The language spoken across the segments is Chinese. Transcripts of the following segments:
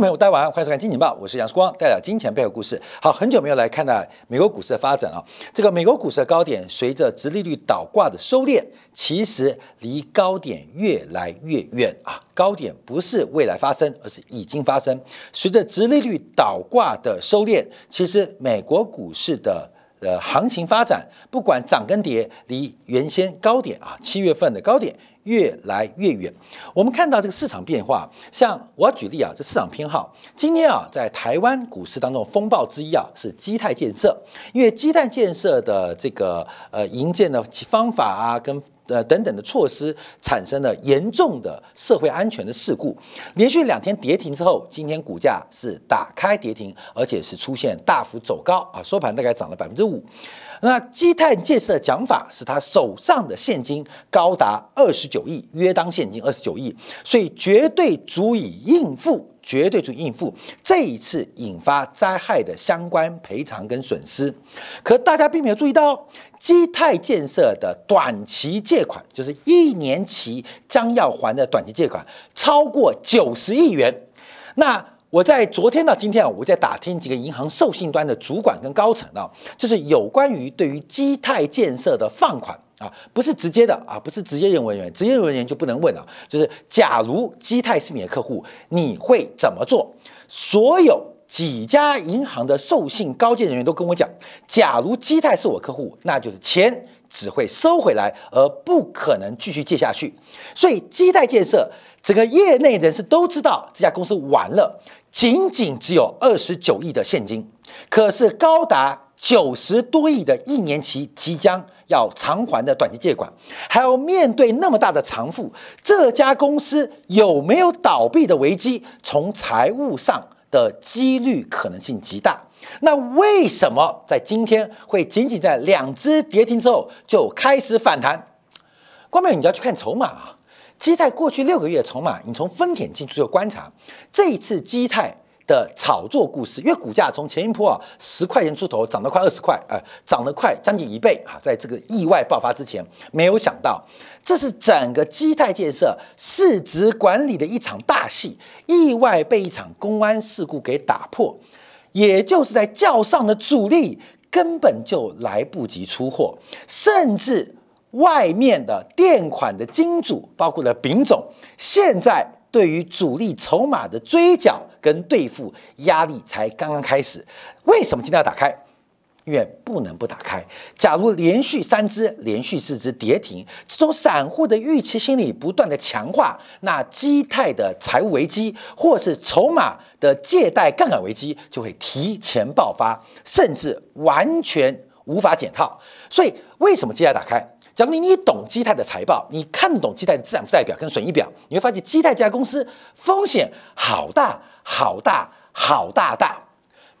朋友，大家晚上好，欢迎收看《金钱报》，我是杨世光，带来金钱背后故事。好，很久没有来看到美国股市的发展啊。这个美国股市的高点，随着殖利率倒挂的收敛，其实离高点越来越远啊。高点不是未来发生，而是已经发生。随着殖利率倒挂的收敛，其实美国股市的呃行情发展，不管涨跟跌，离原先高点啊七月份的高点。越来越远，我们看到这个市场变化，像我举例啊，这市场偏好，今天啊，在台湾股市当中风暴之一啊，是基泰建设，因为基泰建设的这个呃营建的方法啊，跟呃等等的措施，产生了严重的社会安全的事故，连续两天跌停之后，今天股价是打开跌停，而且是出现大幅走高啊，收盘大概涨了百分之五。那基泰建设的讲法是他手上的现金高达二十九亿，约当现金二十九亿，所以绝对足以应付，绝对足以应付这一次引发灾害的相关赔偿跟损失。可大家并没有注意到，基泰建设的短期借款，就是一年期将要还的短期借款，超过九十亿元。那我在昨天到今天啊，我在打听几个银行授信端的主管跟高层啊，就是有关于对于基泰建设的放款啊，不是直接的啊，不是直接任务人员，直接任务人员就不能问了。就是假如基泰是你的客户，你会怎么做？所有几家银行的授信高阶人员都跟我讲，假如基泰是我客户，那就是钱只会收回来，而不可能继续借下去。所以基泰建设整个业内人士都知道，这家公司完了。仅仅只有二十九亿的现金，可是高达九十多亿的一年期即将要偿还的短期借款，还要面对那么大的偿付，这家公司有没有倒闭的危机？从财务上的几率可能性极大。那为什么在今天会仅仅在两只跌停之后就开始反弹？关键你要去看筹码啊。基泰过去六个月的筹码，你从分点进去就观察，这一次基泰的炒作故事，因为股价从前一波啊十块钱出头涨到快二十块，呃，涨得快将近一倍啊，在这个意外爆发之前，没有想到。这是整个基泰建设市值管理的一场大戏，意外被一场公安事故给打破，也就是在较上的主力根本就来不及出货，甚至。外面的垫款的金主，包括了丙总，现在对于主力筹码的追缴跟兑付压力才刚刚开始。为什么今天要打开？因为不能不打开。假如连续三只、连续四只跌停，这种散户的预期心理不断的强化，那基泰的财务危机或是筹码的借贷杠杆危机就会提前爆发，甚至完全无法解套。所以，为什么今天打开？假如你你懂基泰的财报，你看懂基泰的资产负债表跟损益表，你会发现基泰这家公司风险好大好大好大大，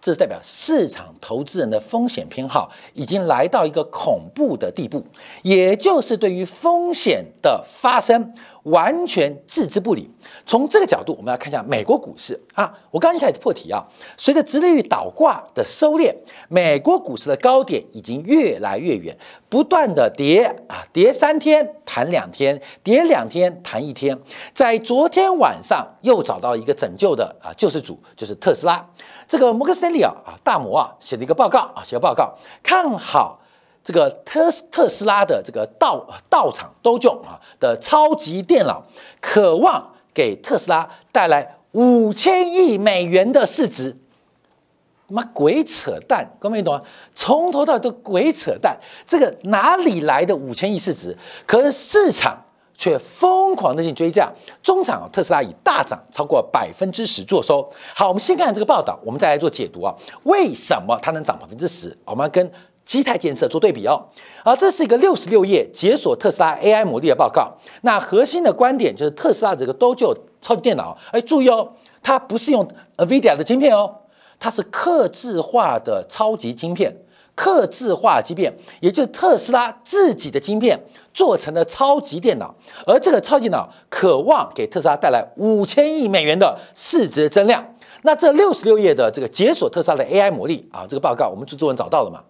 这是代表市场投资人的风险偏好已经来到一个恐怖的地步，也就是对于风险的发生。完全置之不理。从这个角度，我们要看一下美国股市啊。我刚一开始破题啊，随着直利率倒挂的收敛，美国股市的高点已经越来越远，不断的跌啊，跌三天弹两天，跌两天弹一天。在昨天晚上又找到一个拯救的啊救世主，就是特斯拉。这个摩根斯丹利啊啊大摩啊写了一个报告啊，写个报告看好。这个特特斯拉的这个道道场都就啊的超级电脑，渴望给特斯拉带来五千亿美元的市值，妈鬼扯淡，各位懂吗？从头到尾都鬼扯淡，这个哪里来的五千亿市值？可是市场却疯狂的进追价，中场特斯拉以大涨超过百分之十做收。好，我们先看这个报道，我们再来做解读啊，为什么它能涨百分之十？我们跟基态建设做对比哦，啊，这是一个六十六页解锁特斯拉 AI 魔力的报告。那核心的观点就是特斯拉这个 Dojo 超级电脑，哎，注意哦，它不是用 NVIDIA 的晶片哦，它是刻制化的超级晶片，刻制化晶片，也就是特斯拉自己的晶片做成的超级电脑。而这个超级脑渴望给特斯拉带来五千亿美元的市值增量。那这六十六页的这个解锁特斯拉的 AI 魔力啊，这个报告我们制作人找到了嘛？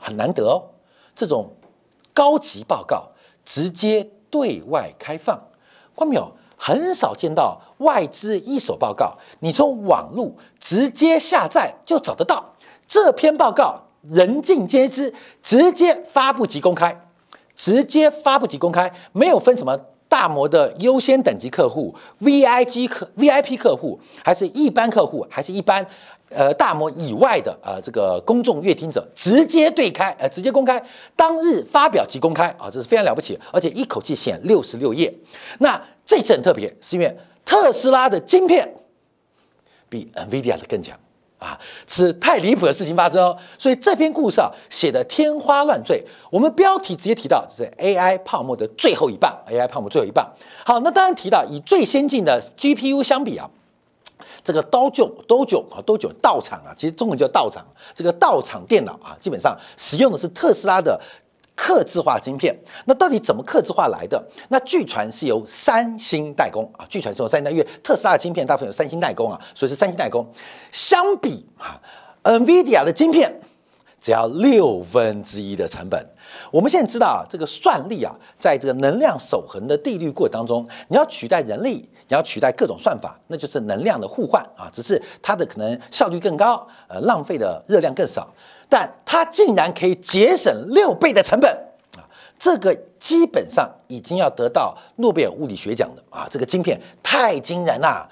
很难得哦，这种高级报告直接对外开放，关没有？很少见到外资一手报告，你从网络直接下载就找得到。这篇报告人尽皆知，直接发布即公开，直接发布即公开，没有分什么大摩的优先等级客户、VIP 客、VIP 客户，还是一般客户，还是一般。呃，大摩以外的呃，这个公众阅听者直接对开，呃，直接公开，当日发表即公开啊，这是非常了不起，而且一口气写六十六页。那这次很特别，是因为特斯拉的晶片比 NVIDIA 的更强啊，是太离谱的事情发生哦。所以这篇故事啊，写的天花乱坠。我们标题直接提到这是 AI 泡沫的最后一棒，AI 泡沫最后一棒。好，那当然提到以最先进的 GPU 相比啊。这个刀囧刀囧啊，刀囧道场啊，其实中文叫道场。这个道场电脑啊，基本上使用的是特斯拉的刻字化晶片。那到底怎么刻字化来的？那据传是由三星代工啊，据传是由三星代工，因为特斯拉的晶片大部分有三星代工啊，所以是三星代工。相比啊，NVIDIA 的晶片只要六分之一的成本。我们现在知道啊，这个算力啊，在这个能量守恒的定律过程当中，你要取代人力。你要取代各种算法，那就是能量的互换啊，只是它的可能效率更高，呃，浪费的热量更少，但它竟然可以节省六倍的成本啊！这个基本上已经要得到诺贝尔物理学奖的啊！这个晶片太惊人啦，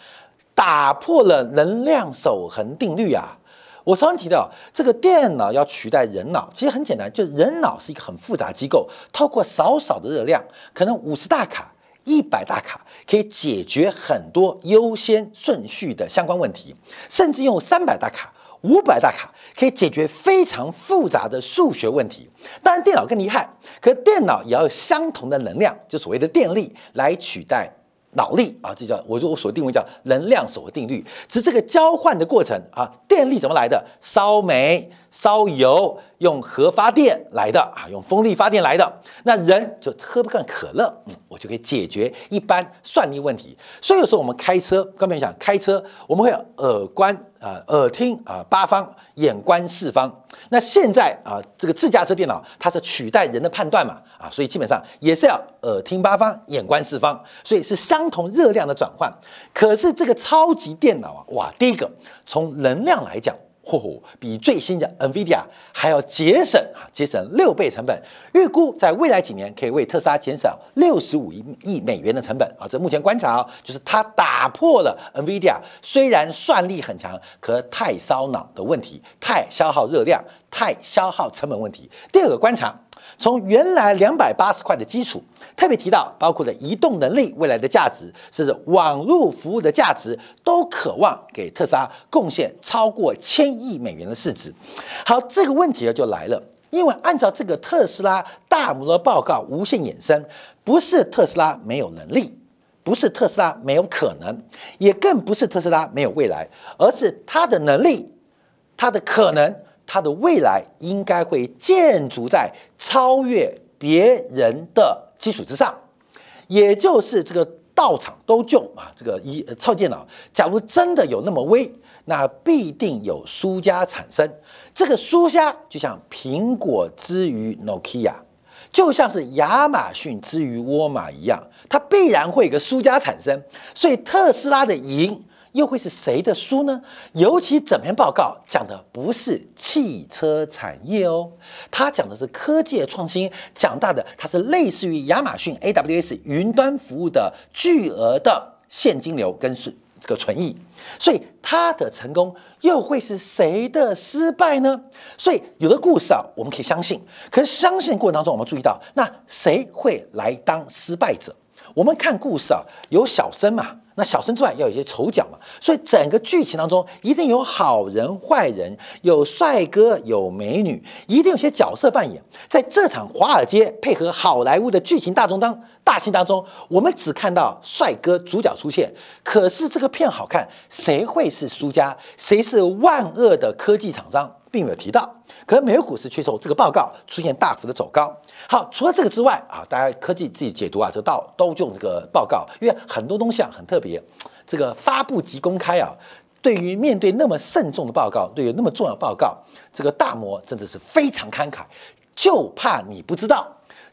打破了能量守恒定律啊！我常常提到，这个电脑要取代人脑，其实很简单，就是人脑是一个很复杂机构，透过少少的热量，可能五十大卡。一百大卡可以解决很多优先顺序的相关问题，甚至用三百大卡、五百大卡可以解决非常复杂的数学问题。当然，电脑更厉害，可电脑也要相同的能量，就所谓的电力来取代。脑力啊，这叫我说我所定位叫能量守恒定律，只是这个交换的过程啊，电力怎么来的？烧煤、烧油，用核发电来的啊，用风力发电来的。那人就喝不干可乐，嗯，我就可以解决一般算力问题。所以有时候我们开车，刚才讲开车，我们会耳观啊，耳听啊八方，眼观四方。那现在啊，这个自驾车电脑它是取代人的判断嘛啊，所以基本上也是要耳听八方，眼观四方，所以是相同热量的转换。可是这个超级电脑啊，哇，第一个从能量来讲。嚯嚯，比最新的 NVIDIA 还要节省啊，节省六倍成本。预估在未来几年可以为特斯拉减少六十五亿亿美元的成本啊。这目前观察啊，就是它打破了 NVIDIA 虽然算力很强，可太烧脑的问题，太消耗热量，太消耗成本问题。第二个观察。从原来两百八十块的基础，特别提到包括了移动能力未来的价值，甚至网络服务的价值，都渴望给特斯拉贡献超过千亿美元的市值。好，这个问题呢就来了，因为按照这个特斯拉大摩的报告无限衍生，不是特斯拉没有能力，不是特斯拉没有可能，也更不是特斯拉没有未来，而是它的能力，它的可能。它的未来应该会建筑在超越别人的基础之上，也就是这个道场都救啊，这个一超电脑，假如真的有那么威，那必定有输家产生。这个输家就像苹果之于 Nokia，就像是亚马逊之于沃尔玛一样，它必然会有个输家产生。所以特斯拉的赢。又会是谁的输呢？尤其整篇报告讲的不是汽车产业哦，它讲的是科技创新，讲大的它是类似于亚马逊 AWS 云端服务的巨额的现金流跟是这个存益，所以它的成功又会是谁的失败呢？所以有的故事啊，我们可以相信，可是相信过程当中，我们注意到那谁会来当失败者？我们看故事啊，有小生嘛。那小生之外要有一些丑角嘛，所以整个剧情当中一定有好人坏人，有帅哥有美女，一定有些角色扮演。在这场华尔街配合好莱坞的剧情大中当大戏当中，我们只看到帅哥主角出现，可是这个片好看，谁会是输家？谁是万恶的科技厂商，并没有提到。可是美国股市却受这个报告出现大幅的走高。好，除了这个之外啊，大家科技自己解读啊，就到都用这个报告，因为很多东西啊很特别。这个发布及公开啊，对于面对那么慎重的报告，对于那么重要报告，这个大摩真的是非常慷慨，就怕你不知道，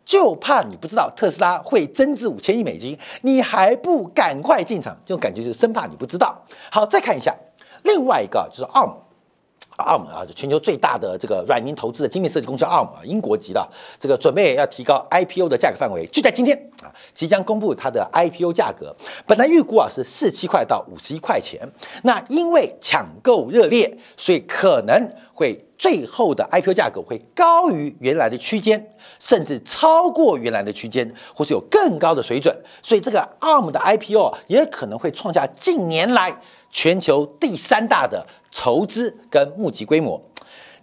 就怕你不知道特斯拉会增资五千亿美金，你还不赶快进场？这种感觉就是生怕你不知道。好，再看一下另外一个，就是 ARM。ARM 啊，全球最大的这个软银投资的精密设计公司 ARM 啊，英国籍的这个准备要提高 IPO 的价格范围，就在今天啊，即将公布它的 IPO 价格。本来预估啊是四七块到五十一块钱，那因为抢购热烈，所以可能会最后的 IPO 价格会高于原来的区间，甚至超过原来的区间，或是有更高的水准。所以这个 ARM 的 IPO 也可能会创下近年来全球第三大的。筹资跟募集规模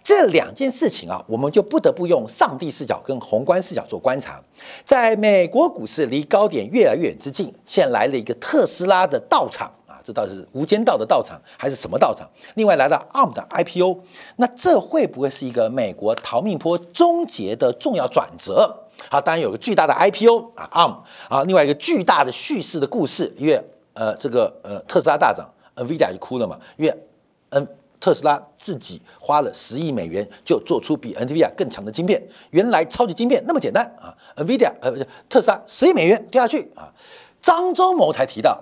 这两件事情啊，我们就不得不用上帝视角跟宏观视角做观察。在美国股市离高点越来越远之际，现来了一个特斯拉的道场啊，这到底是无间道的道场还是什么道场？另外来到 ARM 的 IPO，那这会不会是一个美国逃命坡终结的重要转折？好，当然有个巨大的 IPO 啊，ARM 啊，另外一个巨大的叙事的故事，因为呃，这个呃，特斯拉大涨，NVIDIA 就哭了嘛，因为。嗯，特斯拉自己花了十亿美元就做出比 NVIDIA 更强的晶片。原来超级晶片那么简单啊，NVIDIA 呃不是特斯拉十亿美元掉下去啊。张忠谋才提到，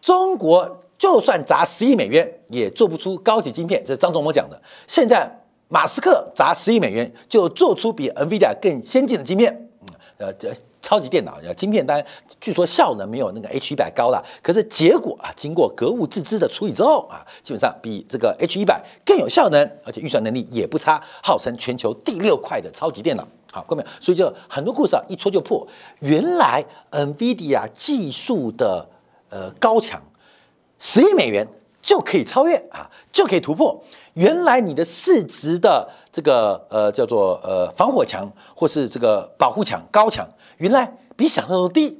中国就算砸十亿美元也做不出高级晶片，这是张忠谋讲的。现在马斯克砸十亿美元就做出比 NVIDIA 更先进的晶片，呃这。超级电脑，晶片单据说效能没有那个 H 一百高了，可是结果啊，经过格物致知的处理之后啊，基本上比这个 H 一百更有效能，而且预算能力也不差，号称全球第六块的超级电脑。好，各位，所以就很多故事啊，一戳就破。原来 NVIDIA 技术的呃高强，十亿美元就可以超越啊，就可以突破。原来你的市值的这个呃叫做呃防火墙，或是这个保护墙高墙。原来比想象中低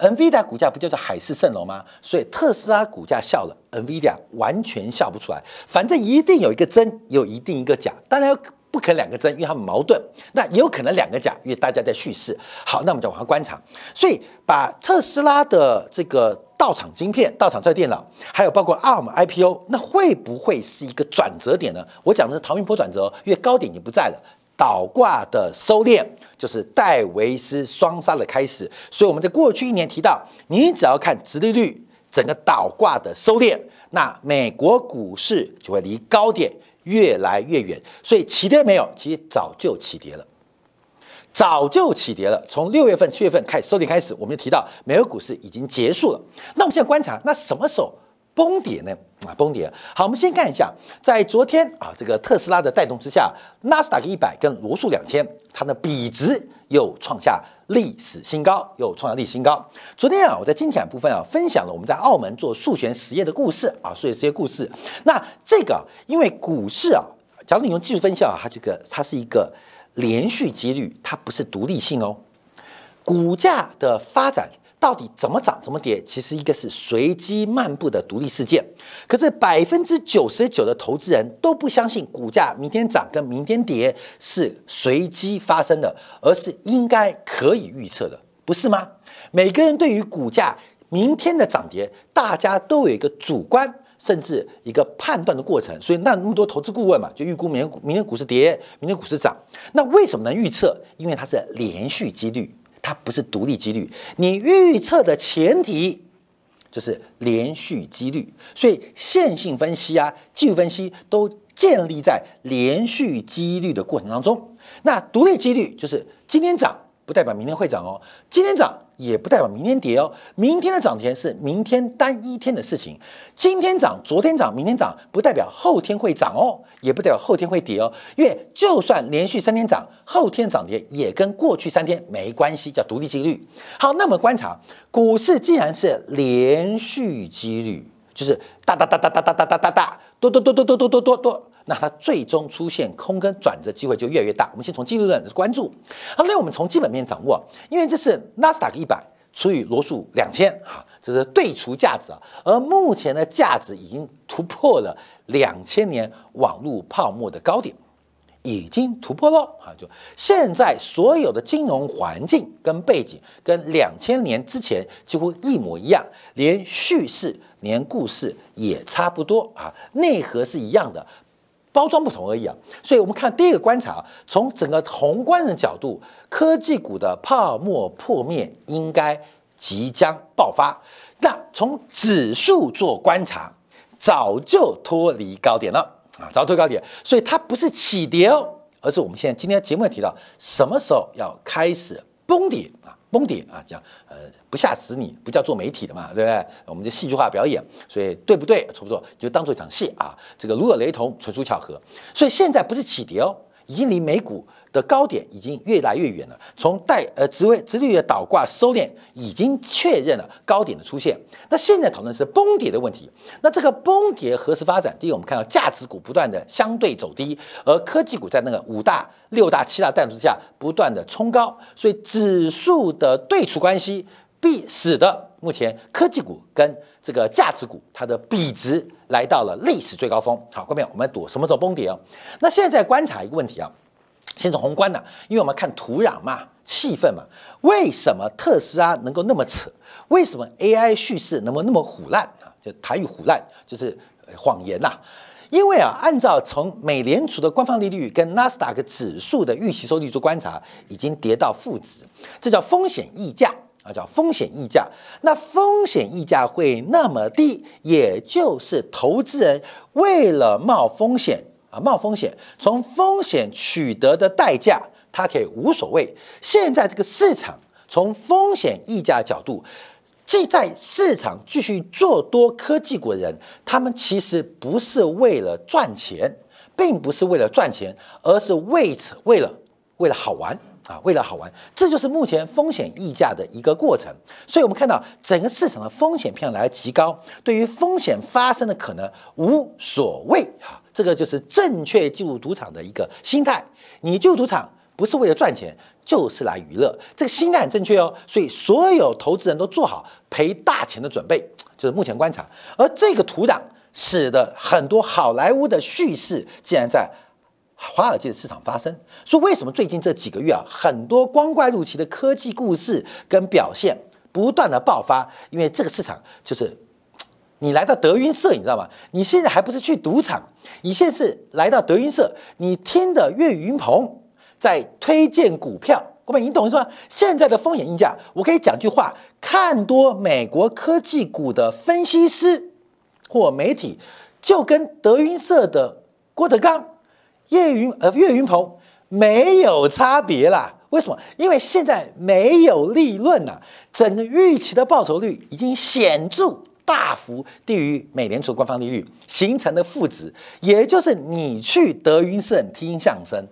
，NVIDIA 股价不叫做海市蜃楼吗？所以特斯拉股价笑了，NVIDIA 完全笑不出来。反正一定有一个真，有一定一个假。当然不可能两个真，因为它们矛盾。那也有可能两个假，因为大家在叙事。好，那我们就往下观察。所以把特斯拉的这个到场晶片、到场这电脑，还有包括 ARM IPO，那会不会是一个转折点呢？我讲的是逃命坡转折，因为高点已经不在了。倒挂的收敛就是戴维斯双杀的开始，所以我们在过去一年提到，你只要看直利率整个倒挂的收敛，那美国股市就会离高点越来越远。所以起跌没有？其实早就起跌了，早就起跌了。从六月份、七月份开始收跌开始，我们就提到美国股市已经结束了。那我们现在观察，那什么时候？崩跌呢？啊，崩跌。好，我们先看一下，在昨天啊，这个特斯拉的带动之下，纳斯达克一百跟罗素两千，它的比值又创下历史新高，又创下历史新高。昨天啊，我在精简部分啊，分享了我们在澳门做数学实验的故事啊，数学实验故事。那这个因为股市啊，假如你用技术分析啊，它这个它是一个连续几率，它不是独立性哦，股价的发展。到底怎么涨怎么跌，其实一个是随机漫步的独立事件。可是百分之九十九的投资人都不相信股价明天涨跟明天跌是随机发生的，而是应该可以预测的，不是吗？每个人对于股价明天的涨跌，大家都有一个主观甚至一个判断的过程。所以那那么多投资顾问嘛，就预估明天明天股市跌，明天股市涨。那为什么能预测？因为它是连续几率。它不是独立几率，你预测的前提就是连续几率，所以线性分析啊、技术分析都建立在连续几率的过程当中。那独立几率就是今天涨不代表明天会涨哦，今天涨。也不代表明天跌哦，明天的涨跌是明天单一天的事情。今天涨，昨天涨，明天涨，不代表后天会涨哦，也不代表后天会跌哦。因为就算连续三天涨，后天涨跌也跟过去三天没关系，叫独立几率。好，那么观察股市，既然是连续几率，就是哒哒哒哒哒哒哒哒哒哒，多多多多多多多多多。那它最终出现空跟转折机会就越来越大。我们先从技术面关注，好，那我们从基本面掌握，因为这是纳斯达克一百除以罗素两千，哈，这是对除价值啊。而目前的价值已经突破了两千年网络泡沫的高点，已经突破了啊！就现在所有的金融环境跟背景跟两千年之前几乎一模一样，连叙事连故事也差不多啊，内核是一样的。包装不同而已啊。所以我们看第一个观察，从整个宏观的角度，科技股的泡沫破灭应该即将爆发。那从指数做观察，早就脱离高点了啊，早脱高点，所以它不是起跌哦，而是我们现在今天节目也提到，什么时候要开始崩跌？崩顶啊，讲呃不下子女，不叫做媒体的嘛，对不对？我们就戏剧化表演，所以对不对？错不错？就当做一场戏啊，这个如有雷同，纯属巧合。所以现在不是起跌哦，已经离美股。的高点已经越来越远了，从带呃职位直率的倒挂收敛，已经确认了高点的出现。那现在讨论是崩跌的问题。那这个崩跌何时发展？第一，我们看到价值股不断的相对走低，而科技股在那个五大、六大、七大带动之下不断的冲高，所以指数的对除关系必使得目前科技股跟这个价值股它的比值来到了历史最高峰。好，后面我们躲什么时候崩跌啊？那现在观察一个问题啊。先从宏观的，因为我们看土壤嘛、气氛嘛，为什么特斯拉能够那么扯？为什么 AI 叙事能够那么虎烂啊？就台语虎烂，就是谎言呐。因为啊，按照从美联储的官方利率跟纳斯达克指数的预期收益率做观察，已经跌到负值，这叫风险溢价啊，叫风险溢价。那风险溢价会那么低，也就是投资人为了冒风险。啊，冒风险，从风险取得的代价，他可以无所谓。现在这个市场从风险溢价角度，既在市场继续做多科技股的人，他们其实不是为了赚钱，并不是为了赚钱，而是为此为了为了好玩啊，为了好玩。这就是目前风险溢价的一个过程。所以我们看到整个市场的风险偏来极高，对于风险发生的可能无所谓哈。这个就是正确进入赌场的一个心态。你进入赌场不是为了赚钱，就是来娱乐。这个心态很正确哦。所以所有投资人都做好赔大钱的准备，就是目前观察。而这个土壤使得很多好莱坞的叙事竟然在华尔街的市场发生。说为什么最近这几个月啊，很多光怪陆奇的科技故事跟表现不断的爆发？因为这个市场就是。你来到德云社，你知道吗？你现在还不是去赌场，你现在是来到德云社，你听的岳云鹏在推荐股票，各位你懂是吧？现在的风险溢价，我可以讲句话：看多美国科技股的分析师或媒体，就跟德云社的郭德纲、岳云呃岳云鹏没有差别啦。为什么？因为现在没有利润了，整个预期的报酬率已经显著。大幅低于美联储官方利率形成的负值，也就是你去德云社听相声，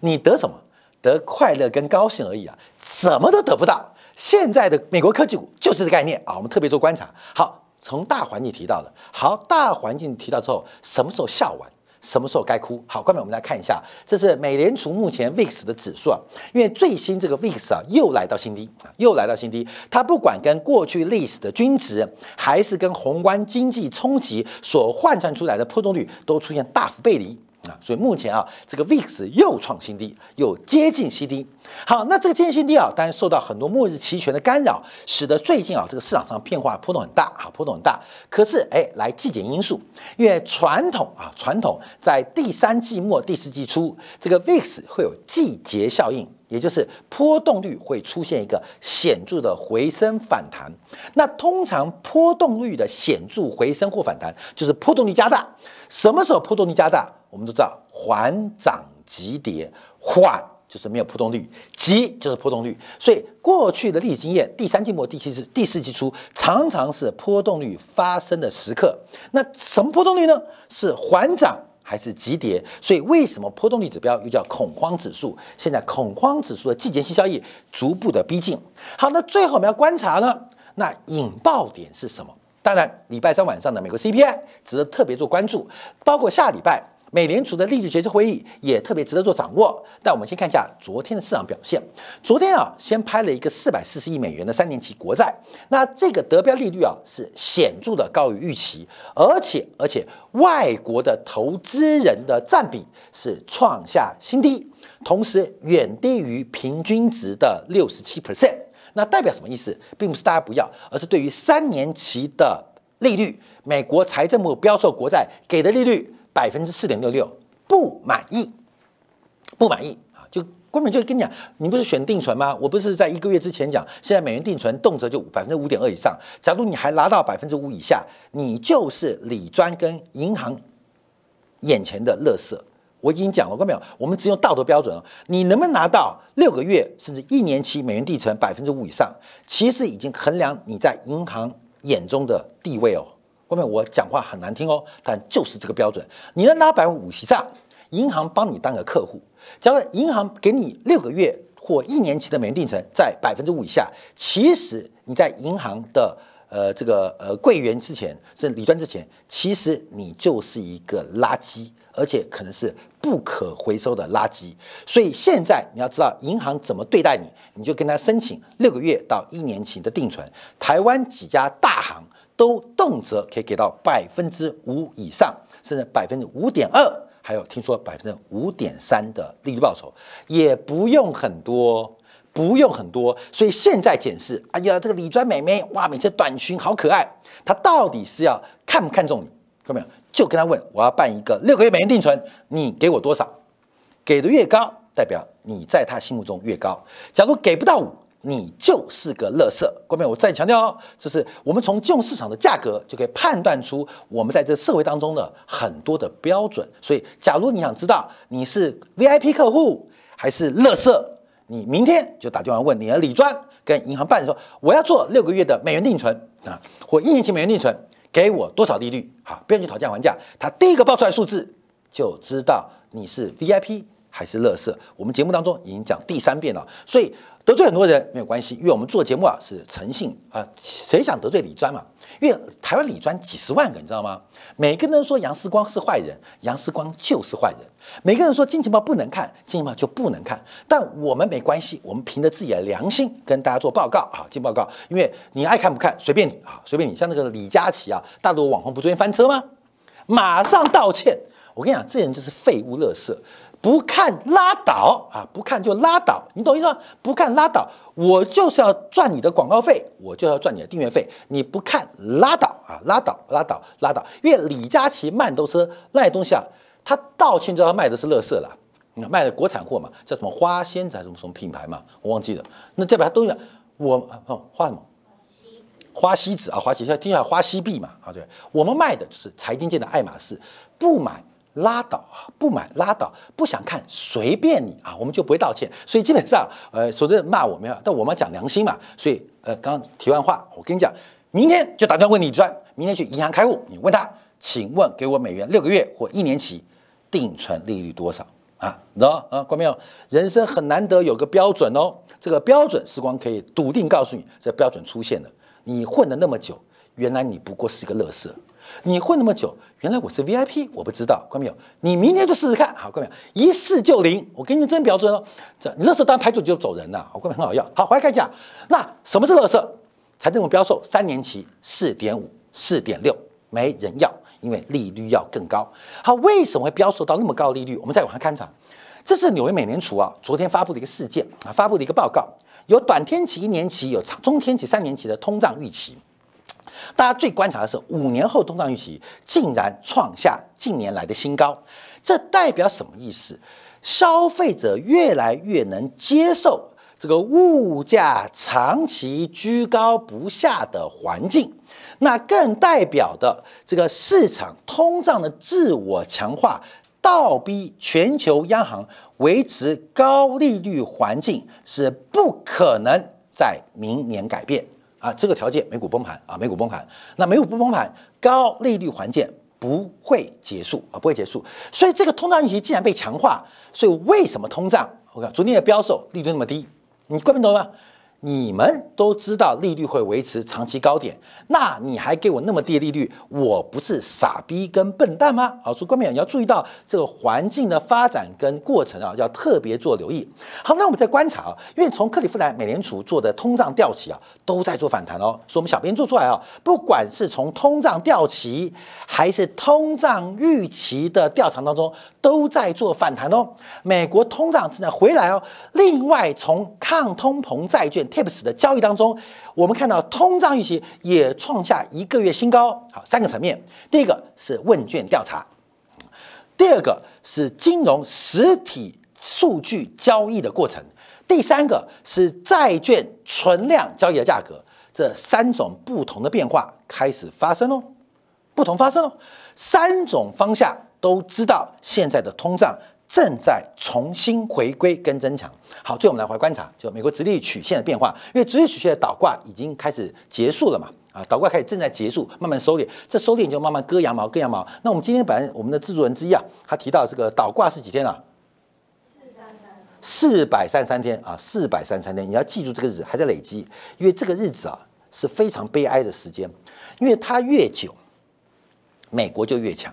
你得什么？得快乐跟高兴而已啊，什么都得不到。现在的美国科技股就是这概念啊，我们特别做观察。好，从大环境提到了，好，大环境提到之后，什么时候笑完？什么时候该哭？好，下面我们来看一下，这是美联储目前 VIX 的指数啊，因为最新这个 VIX 啊又来到新低啊，又来到新低。它不管跟过去历史的均值，还是跟宏观经济冲击所换算出来的波动率，都出现大幅背离。啊，所以目前啊，这个 VIX 又创新低，又接近新低。好，那这个接近新低啊，当然受到很多末日期权的干扰，使得最近啊，这个市场上变化波动很大啊，波动很大。可是哎，来季节因素，因为传统啊，传统在第三季末、第四季初，这个 VIX 会有季节效应，也就是波动率会出现一个显著的回升反弹。那通常波动率的显著回升或反弹，就是波动率加大。什么时候波动率加大？我们都知道，缓涨急跌，缓就是没有波动率，急就是波动率。所以过去的历史经验，第三季末、第七次、第四季初，常常是波动率发生的时刻。那什么波动率呢？是缓涨还是急跌？所以为什么波动率指标又叫恐慌指数？现在恐慌指数的季节性交易逐步的逼近。好，那最后我们要观察呢？那引爆点是什么？当然，礼拜三晚上的美国 CPI 值得特别做关注，包括下礼拜美联储的利率决策会议也特别值得做掌握。但我们先看一下昨天的市场表现。昨天啊，先拍了一个四百四十亿美元的三年期国债，那这个得标利率啊是显著的高于预期，而且而且外国的投资人的占比是创下新低，同时远低于平均值的六十七 percent。那代表什么意思？并不是大家不要，而是对于三年期的利率，美国财政部标售国债给的利率百分之四点六六，不满意，不满意啊！就根本就跟你讲，你不是选定存吗？我不是在一个月之前讲，现在美元定存动辄就百分之五点二以上。假如你还拿到百分之五以下，你就是李专跟银行眼前的乐色。我已经讲了，看到没有？我们只用道德标准了。你能不能拿到六个月甚至一年期美元定存百分之五以上？其实已经衡量你在银行眼中的地位哦。后面我讲话很难听哦，但就是这个标准。你能拿百分之五以上，银行帮你当个客户。假如银行给你六个月或一年期的美元定存在百分之五以下，其实你在银行的呃这个呃柜员之前是理专之前，其实你就是一个垃圾。而且可能是不可回收的垃圾，所以现在你要知道银行怎么对待你，你就跟他申请六个月到一年期的定存。台湾几家大行都动辄可以给到百分之五以上，甚至百分之五点二，还有听说百分之五点三的利率报酬，也不用很多，不用很多。所以现在检视，哎呀，这个李专美眉哇，每次短裙好可爱，她到底是要看不看中你？看到没有？就跟他问，我要办一个六个月美元定存，你给我多少？给的越高，代表你在他心目中越高。假如给不到五，你就是个乐色。各位，我再强调哦，这是我们从金融市场的价格就可以判断出我们在这社会当中的很多的标准。所以，假如你想知道你是 VIP 客户还是乐色，你明天就打电话问你的理专跟银行办说，我要做六个月的美元定存啊，或一年期美元定存。给我多少利率？好，不要去讨价还价。他第一个报出来数字，就知道你是 VIP 还是乐色。我们节目当中已经讲第三遍了，所以得罪很多人没有关系，因为我们做节目啊是诚信啊。谁想得罪李专嘛？因为台湾李专几十万个，你知道吗？每个人都说杨思光是坏人，杨思光就是坏人。每个人说金钱豹不能看，金钱豹就不能看。但我们没关系，我们凭着自己的良心跟大家做报告啊，进报告。因为你爱看不看随便你啊，随便你。像那个李佳琦啊，大陆网红不昨天翻车吗？马上道歉。我跟你讲，这人就是废物、垃圾。不看拉倒啊，不看就拉倒，你懂意思吗？不看拉倒，我就是要赚你的广告费，我就要赚你的订阅费。你不看拉倒啊，拉倒，拉倒，拉倒。因为李佳琦慢动车那些东西啊。他道歉，就要卖的是乐色啦，卖的国产货嘛，叫什么花仙子还是什么什么品牌嘛，我忘记了。那代表他都有我哦花什么？花西子啊，花西，听起来花西币嘛，啊对。我们卖的就是财经界的爱马仕，不买拉倒啊，不买拉倒，不想看随便你啊，我们就不会道歉。所以基本上，呃，说的骂我们啊，但我们讲良心嘛。所以呃，刚刚题外话，我跟你讲，明天就打电话问你专，明天去银行开户，你问他，请问给我美元六个月或一年期。定存利率多少啊？你知道啊？关没有？人生很难得有个标准哦。这个标准，时光可以笃定告诉你，这标准出现了。你混了那么久，原来你不过是一个乐色。你混那么久，原来我是 VIP，我不知道。关没有？你明天就试试看。好，关没有？一试就灵。我给你真标准哦。这你乐色单排除就走人了。好，关没很好要。好，回来看一下。那什么是乐色？财政部标售三年期四点五、四点六，没人要。因为利率要更高，好为什么会标售到那么高利率？我们再往下看查，这是纽约美联储啊昨天发布的一个事件啊，发布的一个报告，有短天期一年期，有长中天期三年期的通胀预期。大家最观察的是五年后通胀预期竟然创下近年来的新高，这代表什么意思？消费者越来越能接受这个物价长期居高不下的环境。那更代表的这个市场通胀的自我强化，倒逼全球央行维持高利率环境是不可能在明年改变啊！这个条件，美股崩盘啊，美股崩盘。那美股不崩盘，高利率环境不会结束啊，不会结束。所以这个通胀预期既然被强化，所以为什么通胀？我看昨天的标售利率那么低，你关不懂吗？你们都知道利率会维持长期高点，那你还给我那么低利率，我不是傻逼跟笨蛋吗？好，所以观众你要注意到这个环境的发展跟过程啊，要特别做留意。好，那我们再观察啊，因为从克利夫兰美联储做的通胀调期啊，都在做反弹哦。所以我们小编做出来啊，不管是从通胀调期还是通胀预期的调查当中，都在做反弹哦。美国通胀正在回来哦。另外，从抗通膨债券。TIPS 的交易当中，我们看到通胀预期也创下一个月新高。好，三个层面，第一个是问卷调查，第二个是金融实体数据交易的过程，第三个是债券存量交易的价格。这三种不同的变化开始发生喽，不同发生喽，三种方向都知道，现在的通胀正在重新回归跟增强。好，最后我们来回观察，就美国直立曲线的变化，因为直立曲线的倒挂已经开始结束了嘛，啊，倒挂开始正在结束，慢慢收敛，这收敛就慢慢割羊毛，割羊毛。那我们今天本来我们的制作人之一啊，他提到这个倒挂是几天啊？四百三十三天啊，四百三十三天，你要记住这个日子还在累积，因为这个日子啊。是非常悲哀的时间，因为它越久，美国就越强；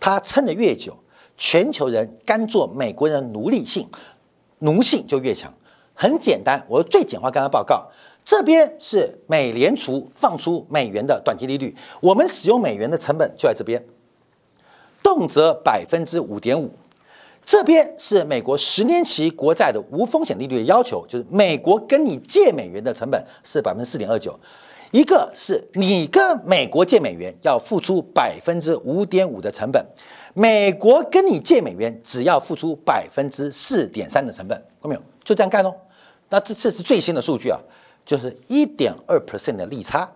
它撑得越久，全球人甘做美国人奴隶性奴性就越强。很简单，我最简化跟他报告：这边是美联储放出美元的短期利率，我们使用美元的成本就在这边，动辄百分之五点五。这边是美国十年期国债的无风险利率的要求，就是美国跟你借美元的成本是百分之四点二九，一个是你跟美国借美元要付出百分之五点五的成本，美国跟你借美元只要付出百分之四点三的成本，看到没有？就这样干喽。那这这是最新的数据啊，就是一点二 percent 的利差，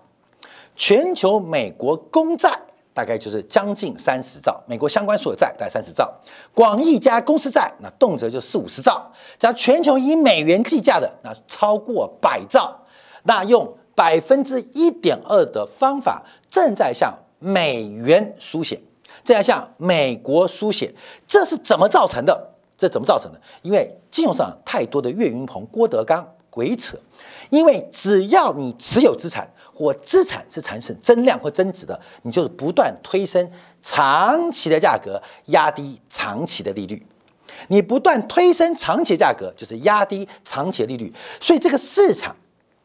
全球美国公债。大概就是将近三十兆，美国相关所有债大概三十兆，广义加公司债那动辄就四五十兆，加全球以美元计价的那超过百兆，那用百分之一点二的方法正在向美元输血，这样向美国输血，这是怎么造成的？这怎么造成的？因为金融上太多的岳云鹏、郭德纲鬼扯，因为只要你持有资产。或资产是产生增量或增值的，你就是不断推升长期的价格，压低长期的利率。你不断推升长期价格，就是压低长期的利率。所以这个市场，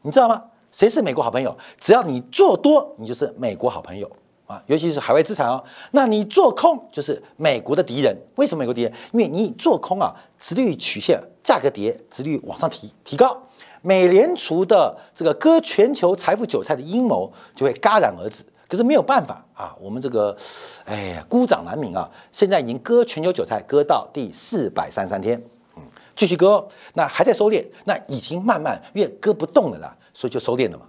你知道吗？谁是美国好朋友？只要你做多，你就是美国好朋友啊！尤其是海外资产哦。那你做空就是美国的敌人。为什么美国敌人？因为你做空啊，殖利率曲线价格跌，殖利率往上提提高。美联储的这个割全球财富韭菜的阴谋就会戛然而止。可是没有办法啊，我们这个，哎呀，孤掌难鸣啊！现在已经割全球韭菜割到第四百三三天，嗯，继续割，那还在收敛，那已经慢慢越割不动了啦，所以就收敛了嘛。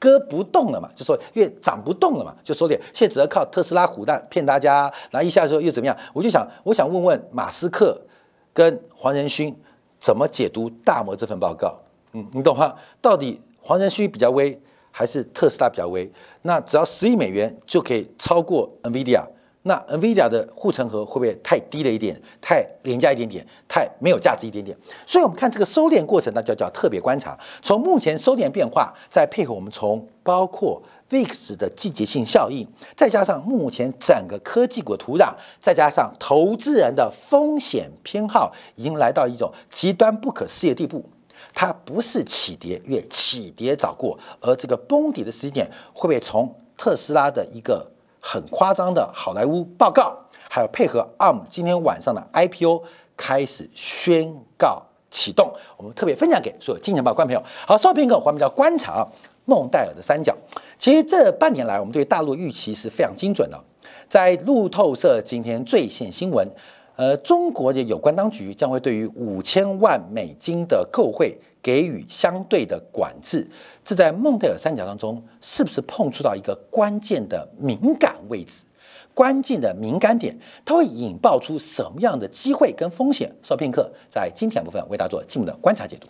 割不动了嘛，就说越涨不动了嘛，就收敛。现在只要靠特斯拉虎蛋骗大家，然后一下说又怎么样？我就想，我想问问马斯克跟黄仁勋怎么解读大摩这份报告？嗯，你懂吗？到底黄仁勋比较威，还是特斯拉比较威？那只要十亿美元就可以超过 NVIDIA，那 NVIDIA 的护城河会不会太低了一点，太廉价一点点，太没有价值一点点？所以，我们看这个收敛过程，那就叫特别观察。从目前收敛变化，再配合我们从包括 VIX 的季节性效应，再加上目前整个科技股土壤，再加上投资人的风险偏好，已经来到一种极端不可思议的地步。它不是起跌，越起跌早过，而这个崩底的时间点会不会从特斯拉的一个很夸张的好莱坞报告，还有配合 ARM 今天晚上的 IPO 开始宣告启动？我们特别分享给所有金钱报观众朋友。好，稍片刻，我们叫观察孟戴尔的三角。其实这半年来，我们对大陆预期是非常精准的。在路透社今天最新新闻。呃，中国的有关当局将会对于五千万美金的购汇给予相对的管制，这在孟德尔三角当中是不是碰触到一个关键的敏感位置？关键的敏感点，它会引爆出什么样的机会跟风险？稍片刻，在今天部分为大家做进一步的观察解读。